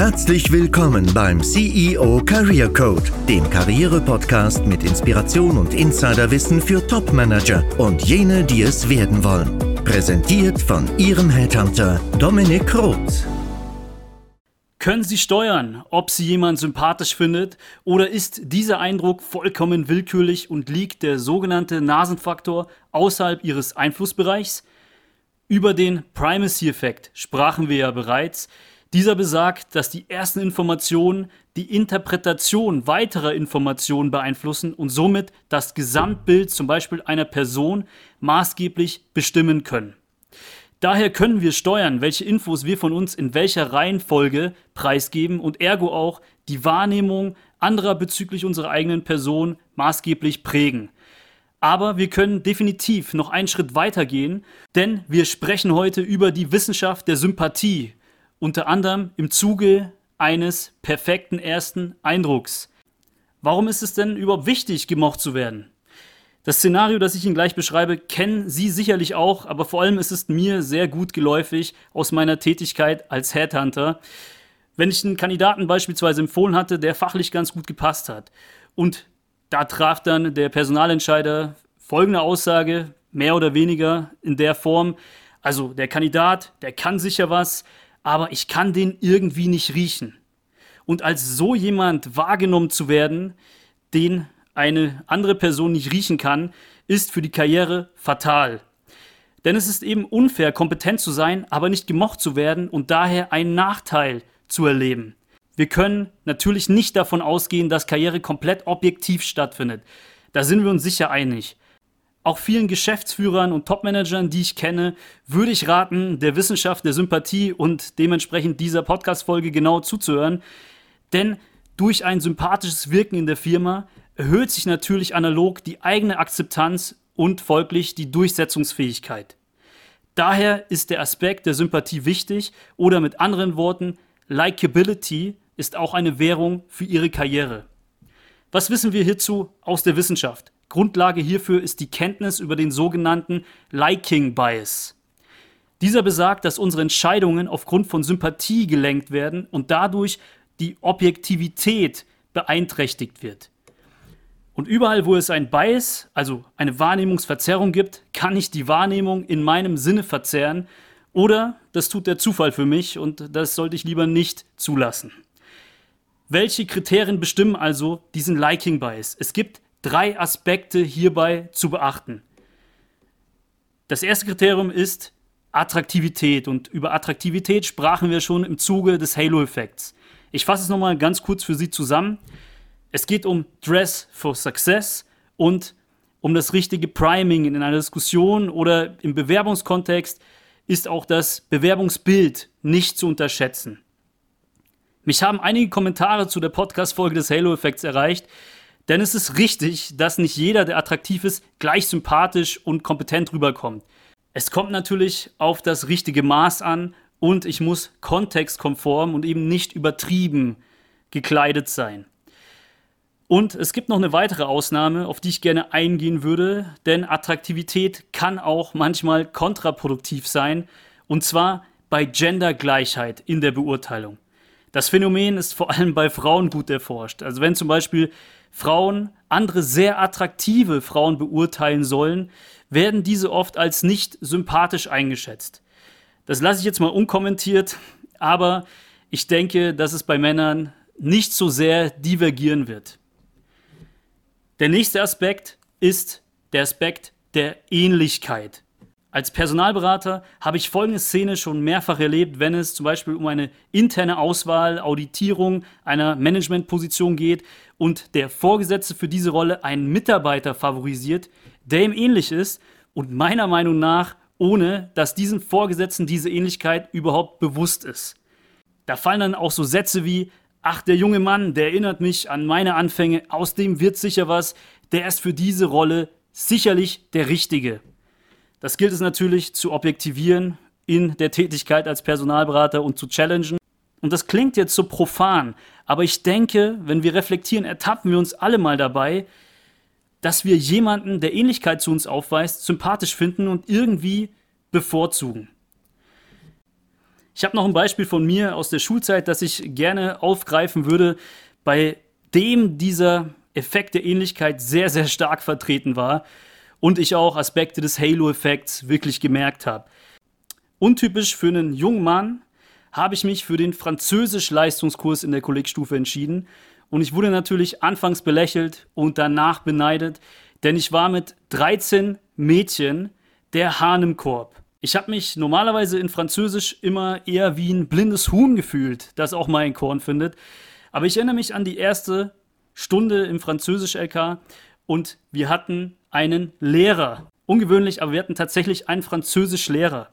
Herzlich willkommen beim CEO Career Code, dem Karriere-Podcast mit Inspiration und Insiderwissen für Top-Manager und jene, die es werden wollen. Präsentiert von Ihrem Headhunter Dominik Roth. Können Sie steuern, ob Sie jemand sympathisch findet oder ist dieser Eindruck vollkommen willkürlich und liegt der sogenannte Nasenfaktor außerhalb Ihres Einflussbereichs? Über den Primacy-Effekt sprachen wir ja bereits. Dieser besagt, dass die ersten Informationen die Interpretation weiterer Informationen beeinflussen und somit das Gesamtbild zum Beispiel einer Person maßgeblich bestimmen können. Daher können wir steuern, welche Infos wir von uns in welcher Reihenfolge preisgeben und ergo auch die Wahrnehmung anderer bezüglich unserer eigenen Person maßgeblich prägen. Aber wir können definitiv noch einen Schritt weiter gehen, denn wir sprechen heute über die Wissenschaft der Sympathie unter anderem im Zuge eines perfekten ersten Eindrucks. Warum ist es denn überhaupt wichtig, gemocht zu werden? Das Szenario, das ich Ihnen gleich beschreibe, kennen Sie sicherlich auch, aber vor allem ist es mir sehr gut geläufig aus meiner Tätigkeit als Headhunter. Wenn ich einen Kandidaten beispielsweise empfohlen hatte, der fachlich ganz gut gepasst hat und da traf dann der Personalentscheider folgende Aussage, mehr oder weniger in der Form, also der Kandidat, der kann sicher was, aber ich kann den irgendwie nicht riechen. Und als so jemand wahrgenommen zu werden, den eine andere Person nicht riechen kann, ist für die Karriere fatal. Denn es ist eben unfair, kompetent zu sein, aber nicht gemocht zu werden und daher einen Nachteil zu erleben. Wir können natürlich nicht davon ausgehen, dass Karriere komplett objektiv stattfindet. Da sind wir uns sicher einig. Auch vielen Geschäftsführern und Topmanagern, die ich kenne, würde ich raten, der Wissenschaft der Sympathie und dementsprechend dieser Podcast-Folge genau zuzuhören. Denn durch ein sympathisches Wirken in der Firma erhöht sich natürlich analog die eigene Akzeptanz und folglich die Durchsetzungsfähigkeit. Daher ist der Aspekt der Sympathie wichtig oder mit anderen Worten, Likability ist auch eine Währung für Ihre Karriere. Was wissen wir hierzu aus der Wissenschaft? Grundlage hierfür ist die Kenntnis über den sogenannten Liking Bias. Dieser besagt, dass unsere Entscheidungen aufgrund von Sympathie gelenkt werden und dadurch die Objektivität beeinträchtigt wird. Und überall, wo es ein Bias, also eine Wahrnehmungsverzerrung gibt, kann ich die Wahrnehmung in meinem Sinne verzerren oder das tut der Zufall für mich und das sollte ich lieber nicht zulassen. Welche Kriterien bestimmen also diesen Liking Bias? Es gibt drei Aspekte hierbei zu beachten. Das erste Kriterium ist Attraktivität und über Attraktivität sprachen wir schon im Zuge des Halo-Effekts. Ich fasse es nochmal ganz kurz für Sie zusammen. Es geht um Dress for Success und um das richtige Priming in einer Diskussion oder im Bewerbungskontext ist auch das Bewerbungsbild nicht zu unterschätzen. Mich haben einige Kommentare zu der Podcast-Folge des Halo-Effekts erreicht, denn es ist richtig, dass nicht jeder, der attraktiv ist, gleich sympathisch und kompetent rüberkommt. Es kommt natürlich auf das richtige Maß an und ich muss kontextkonform und eben nicht übertrieben gekleidet sein. Und es gibt noch eine weitere Ausnahme, auf die ich gerne eingehen würde, denn Attraktivität kann auch manchmal kontraproduktiv sein, und zwar bei Gendergleichheit in der Beurteilung. Das Phänomen ist vor allem bei Frauen gut erforscht. Also wenn zum Beispiel Frauen andere sehr attraktive Frauen beurteilen sollen, werden diese oft als nicht sympathisch eingeschätzt. Das lasse ich jetzt mal unkommentiert, aber ich denke, dass es bei Männern nicht so sehr divergieren wird. Der nächste Aspekt ist der Aspekt der Ähnlichkeit. Als Personalberater habe ich folgende Szene schon mehrfach erlebt, wenn es zum Beispiel um eine interne Auswahl, Auditierung einer Managementposition geht und der Vorgesetzte für diese Rolle einen Mitarbeiter favorisiert, der ihm ähnlich ist und meiner Meinung nach ohne, dass diesem Vorgesetzten diese Ähnlichkeit überhaupt bewusst ist. Da fallen dann auch so Sätze wie, ach, der junge Mann, der erinnert mich an meine Anfänge, aus dem wird sicher was, der ist für diese Rolle sicherlich der Richtige. Das gilt es natürlich zu objektivieren in der Tätigkeit als Personalberater und zu challengen. Und das klingt jetzt so profan, aber ich denke, wenn wir reflektieren, ertappen wir uns alle mal dabei, dass wir jemanden, der Ähnlichkeit zu uns aufweist, sympathisch finden und irgendwie bevorzugen. Ich habe noch ein Beispiel von mir aus der Schulzeit, das ich gerne aufgreifen würde, bei dem dieser Effekt der Ähnlichkeit sehr, sehr stark vertreten war und ich auch Aspekte des Halo-Effekts wirklich gemerkt habe. Untypisch für einen jungen Mann habe ich mich für den Französisch-Leistungskurs in der Kollegstufe entschieden und ich wurde natürlich anfangs belächelt und danach beneidet, denn ich war mit 13 Mädchen der Hahn im Korb. Ich habe mich normalerweise in Französisch immer eher wie ein blindes Huhn gefühlt, das auch mal ein Korn findet. Aber ich erinnere mich an die erste Stunde im Französisch-LK und wir hatten einen Lehrer. Ungewöhnlich, aber wir hatten tatsächlich einen Französisch-Lehrer.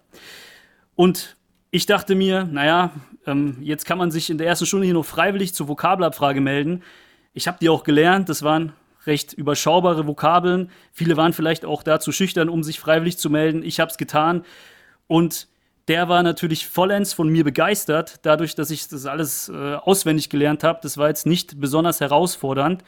Und ich dachte mir, naja, ähm, jetzt kann man sich in der ersten Stunde hier noch freiwillig zur Vokabelabfrage melden. Ich habe die auch gelernt, das waren recht überschaubare Vokabeln. Viele waren vielleicht auch dazu schüchtern, um sich freiwillig zu melden. Ich habe es getan und der war natürlich vollends von mir begeistert, dadurch, dass ich das alles äh, auswendig gelernt habe. Das war jetzt nicht besonders herausfordernd.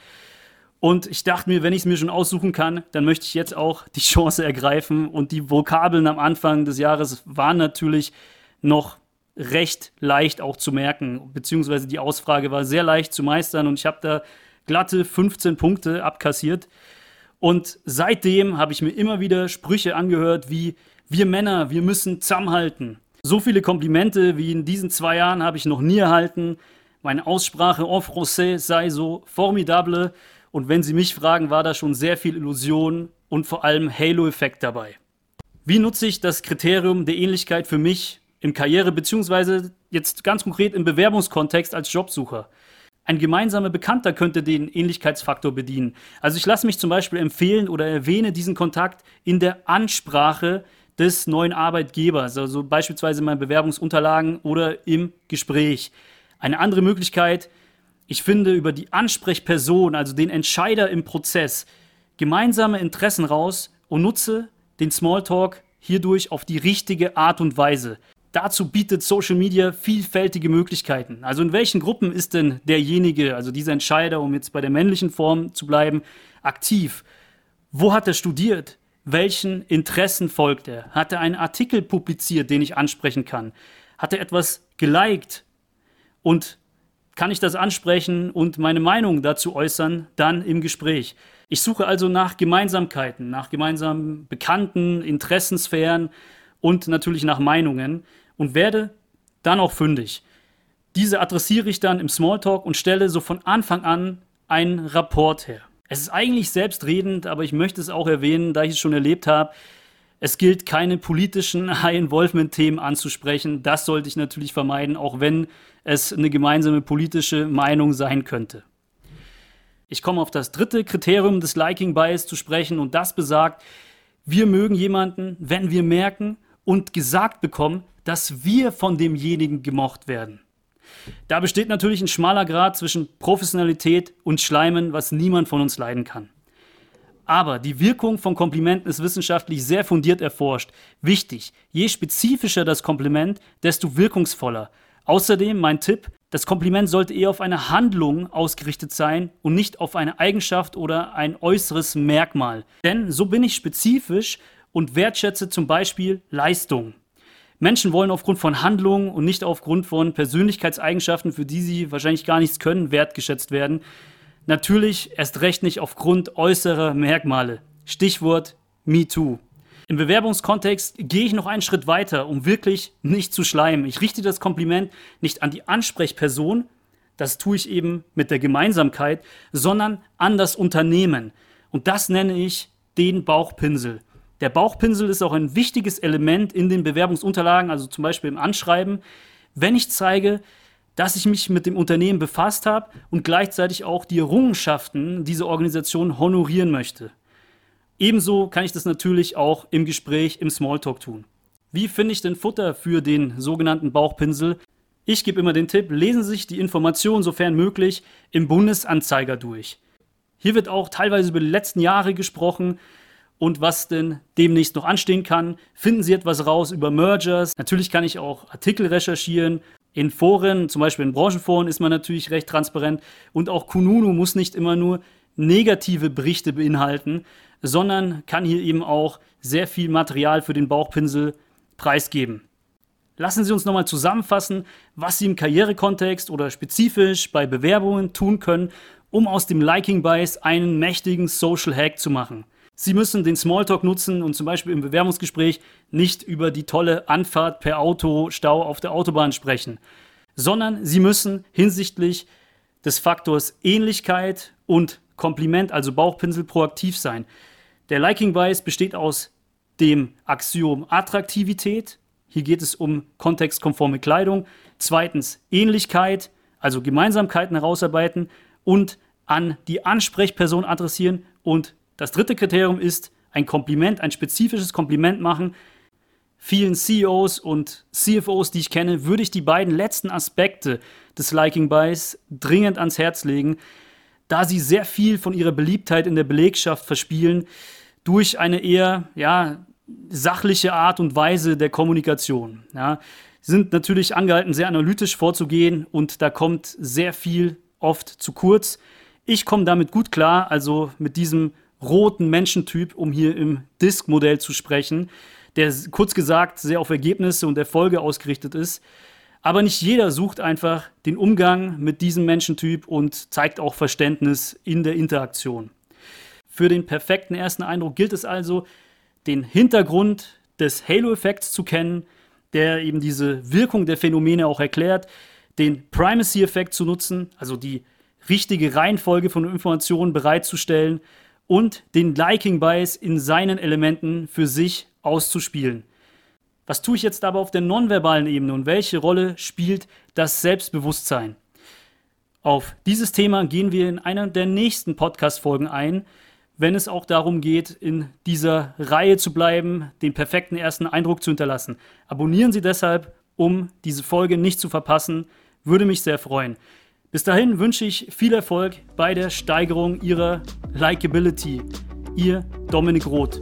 Und ich dachte mir, wenn ich es mir schon aussuchen kann, dann möchte ich jetzt auch die Chance ergreifen. Und die Vokabeln am Anfang des Jahres waren natürlich noch recht leicht auch zu merken, beziehungsweise die Ausfrage war sehr leicht zu meistern und ich habe da glatte 15 Punkte abkassiert. Und seitdem habe ich mir immer wieder Sprüche angehört wie wir Männer, wir müssen zusammenhalten. So viele Komplimente wie in diesen zwei Jahren habe ich noch nie erhalten. Meine Aussprache en français sei so formidable. Und wenn Sie mich fragen, war da schon sehr viel Illusion und vor allem Halo-Effekt dabei. Wie nutze ich das Kriterium der Ähnlichkeit für mich im Karriere- bzw. jetzt ganz konkret im Bewerbungskontext als Jobsucher? Ein gemeinsamer Bekannter könnte den Ähnlichkeitsfaktor bedienen. Also ich lasse mich zum Beispiel empfehlen oder erwähne diesen Kontakt in der Ansprache des neuen Arbeitgebers, also beispielsweise in meinen Bewerbungsunterlagen oder im Gespräch. Eine andere Möglichkeit, ich finde über die Ansprechperson, also den Entscheider im Prozess, gemeinsame Interessen raus und nutze den Smalltalk hierdurch auf die richtige Art und Weise. Dazu bietet Social Media vielfältige Möglichkeiten. Also in welchen Gruppen ist denn derjenige, also dieser Entscheider, um jetzt bei der männlichen Form zu bleiben, aktiv? Wo hat er studiert? welchen Interessen folgt er? Hat er einen Artikel publiziert, den ich ansprechen kann? Hat er etwas geliked? Und kann ich das ansprechen und meine Meinung dazu äußern, dann im Gespräch. Ich suche also nach Gemeinsamkeiten, nach gemeinsamen Bekannten, Interessensphären und natürlich nach Meinungen und werde dann auch fündig. Diese adressiere ich dann im Smalltalk und stelle so von Anfang an einen Rapport her. Es ist eigentlich selbstredend, aber ich möchte es auch erwähnen, da ich es schon erlebt habe. Es gilt, keine politischen High-Involvement-Themen anzusprechen. Das sollte ich natürlich vermeiden, auch wenn es eine gemeinsame politische Meinung sein könnte. Ich komme auf das dritte Kriterium des Liking Bias zu sprechen und das besagt, wir mögen jemanden, wenn wir merken und gesagt bekommen, dass wir von demjenigen gemocht werden. Da besteht natürlich ein schmaler Grad zwischen Professionalität und Schleimen, was niemand von uns leiden kann. Aber die Wirkung von Komplimenten ist wissenschaftlich sehr fundiert erforscht. Wichtig, je spezifischer das Kompliment, desto wirkungsvoller. Außerdem mein Tipp, das Kompliment sollte eher auf eine Handlung ausgerichtet sein und nicht auf eine Eigenschaft oder ein äußeres Merkmal. Denn so bin ich spezifisch und wertschätze zum Beispiel Leistung. Menschen wollen aufgrund von Handlungen und nicht aufgrund von Persönlichkeitseigenschaften, für die sie wahrscheinlich gar nichts können, wertgeschätzt werden. Natürlich erst recht nicht aufgrund äußerer Merkmale. Stichwort MeToo. Im Bewerbungskontext gehe ich noch einen Schritt weiter, um wirklich nicht zu schleimen. Ich richte das Kompliment nicht an die Ansprechperson, das tue ich eben mit der Gemeinsamkeit, sondern an das Unternehmen. Und das nenne ich den Bauchpinsel. Der Bauchpinsel ist auch ein wichtiges Element in den Bewerbungsunterlagen, also zum Beispiel im Anschreiben, wenn ich zeige, dass ich mich mit dem Unternehmen befasst habe und gleichzeitig auch die Errungenschaften dieser Organisation honorieren möchte. Ebenso kann ich das natürlich auch im Gespräch, im Smalltalk tun. Wie finde ich denn Futter für den sogenannten Bauchpinsel? Ich gebe immer den Tipp, lesen Sie sich die Informationen, sofern möglich, im Bundesanzeiger durch. Hier wird auch teilweise über die letzten Jahre gesprochen, und was denn demnächst noch anstehen kann. Finden Sie etwas raus über Mergers. Natürlich kann ich auch Artikel recherchieren. In Foren, zum Beispiel in Branchenforen, ist man natürlich recht transparent. Und auch Kununu muss nicht immer nur negative Berichte beinhalten, sondern kann hier eben auch sehr viel Material für den Bauchpinsel preisgeben. lassen Sie uns nochmal zusammenfassen, was Sie im Karrierekontext oder spezifisch bei Bewerbungen tun können, um aus dem Liking Bias einen mächtigen Social Hack zu machen. Sie müssen den Smalltalk nutzen und zum Beispiel im Bewerbungsgespräch nicht über die tolle Anfahrt per Autostau auf der Autobahn sprechen, sondern Sie müssen hinsichtlich des Faktors Ähnlichkeit und Kompliment, also Bauchpinsel, proaktiv sein. Der Liking Bias besteht aus dem Axiom Attraktivität. Hier geht es um kontextkonforme Kleidung. Zweitens Ähnlichkeit, also Gemeinsamkeiten herausarbeiten und an die Ansprechperson adressieren. Und das dritte Kriterium ist ein Kompliment, ein spezifisches Kompliment machen. Vielen CEOs und CFOs, die ich kenne, würde ich die beiden letzten Aspekte des Liking Bias dringend ans Herz legen, da sie sehr viel von ihrer Beliebtheit in der Belegschaft verspielen durch eine eher ja, sachliche Art und Weise der Kommunikation. Ja. Sind natürlich angehalten, sehr analytisch vorzugehen und da kommt sehr viel oft zu kurz. Ich komme damit gut klar, also mit diesem roten Menschentyp, um hier im Disk-Modell zu sprechen, der kurz gesagt sehr auf Ergebnisse und Erfolge ausgerichtet ist. Aber nicht jeder sucht einfach den Umgang mit diesem Menschentyp und zeigt auch Verständnis in der Interaktion. Für den perfekten ersten Eindruck gilt es also, den Hintergrund des Halo-Effekts zu kennen, der eben diese Wirkung der Phänomene auch erklärt, den Primacy-Effekt zu nutzen, also die richtige Reihenfolge von Informationen bereitzustellen und den Liking-Bias in seinen Elementen für sich auszuspielen. Was tue ich jetzt aber auf der nonverbalen Ebene und welche Rolle spielt das Selbstbewusstsein? Auf dieses Thema gehen wir in einer der nächsten Podcast-Folgen ein, wenn es auch darum geht, in dieser Reihe zu bleiben, den perfekten ersten Eindruck zu hinterlassen. Abonnieren Sie deshalb, um diese Folge nicht zu verpassen. Würde mich sehr freuen. Bis dahin wünsche ich viel Erfolg bei der Steigerung Ihrer Likability. Ihr Dominik Roth.